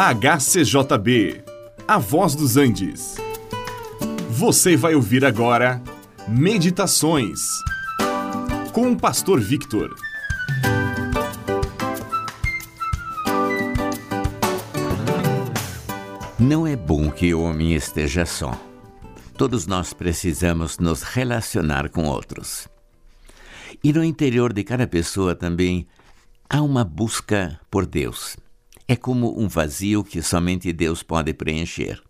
HCJB, A Voz dos Andes. Você vai ouvir agora Meditações com o Pastor Victor. Não é bom que o homem esteja só. Todos nós precisamos nos relacionar com outros. E no interior de cada pessoa também há uma busca por Deus. É como um vazio que somente Deus pode preencher.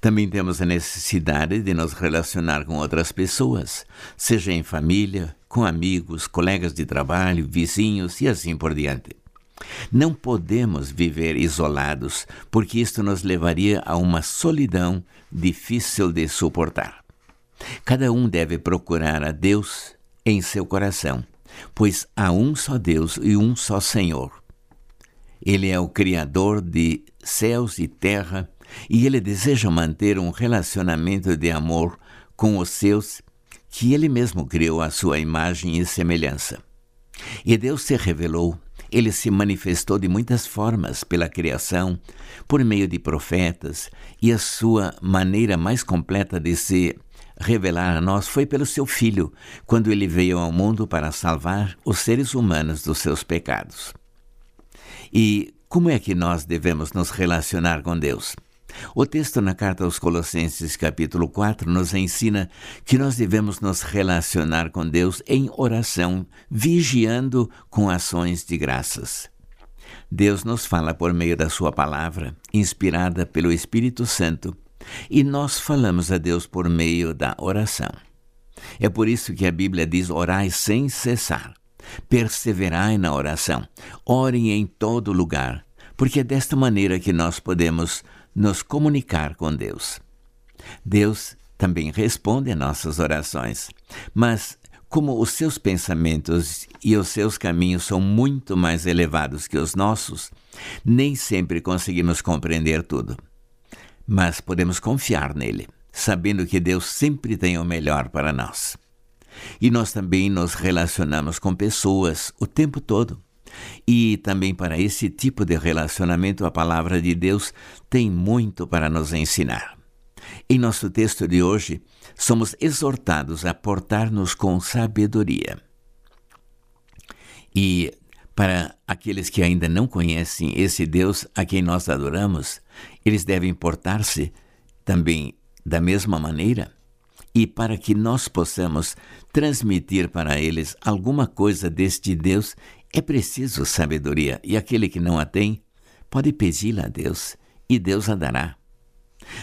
Também temos a necessidade de nos relacionar com outras pessoas, seja em família, com amigos, colegas de trabalho, vizinhos e assim por diante. Não podemos viver isolados, porque isto nos levaria a uma solidão difícil de suportar. Cada um deve procurar a Deus em seu coração, pois há um só Deus e um só Senhor. Ele é o Criador de céus e terra e ele deseja manter um relacionamento de amor com os seus que ele mesmo criou à sua imagem e semelhança. E Deus se revelou, ele se manifestou de muitas formas pela criação, por meio de profetas, e a sua maneira mais completa de se revelar a nós foi pelo seu Filho, quando ele veio ao mundo para salvar os seres humanos dos seus pecados. E como é que nós devemos nos relacionar com Deus? O texto na carta aos Colossenses, capítulo 4, nos ensina que nós devemos nos relacionar com Deus em oração, vigiando com ações de graças. Deus nos fala por meio da Sua palavra, inspirada pelo Espírito Santo, e nós falamos a Deus por meio da oração. É por isso que a Bíblia diz: orai sem cessar, perseverai na oração, orem em todo lugar, porque é desta maneira que nós podemos nos comunicar com Deus. Deus também responde a nossas orações, mas como os seus pensamentos e os seus caminhos são muito mais elevados que os nossos, nem sempre conseguimos compreender tudo. Mas podemos confiar nele, sabendo que Deus sempre tem o melhor para nós. E nós também nos relacionamos com pessoas o tempo todo. E também para esse tipo de relacionamento, a palavra de Deus tem muito para nos ensinar. Em nosso texto de hoje, somos exortados a portar-nos com sabedoria. E para aqueles que ainda não conhecem esse Deus a quem nós adoramos, eles devem portar-se também da mesma maneira. E para que nós possamos transmitir para eles alguma coisa deste Deus, é preciso sabedoria, e aquele que não a tem, pode pedi-la a Deus, e Deus a dará.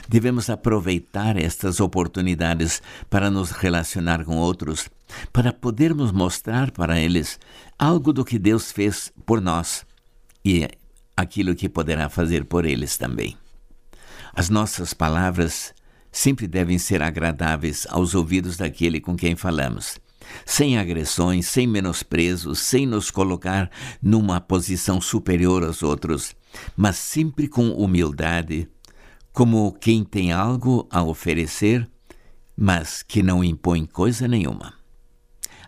Devemos aproveitar estas oportunidades para nos relacionar com outros, para podermos mostrar para eles algo do que Deus fez por nós e aquilo que poderá fazer por eles também. As nossas palavras sempre devem ser agradáveis aos ouvidos daquele com quem falamos sem agressões, sem menosprezos, sem nos colocar numa posição superior aos outros, mas sempre com humildade, como quem tem algo a oferecer, mas que não impõe coisa nenhuma.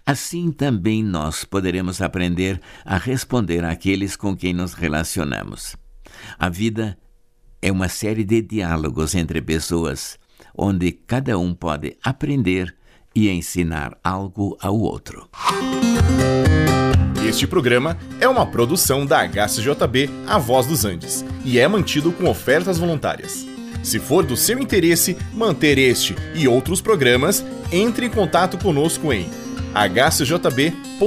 Assim também nós poderemos aprender a responder àqueles com quem nos relacionamos. A vida é uma série de diálogos entre pessoas, onde cada um pode aprender e ensinar algo ao outro. Este programa é uma produção da HCJB A Voz dos Andes e é mantido com ofertas voluntárias. Se for do seu interesse manter este e outros programas, entre em contato conosco em hcjb.com.br.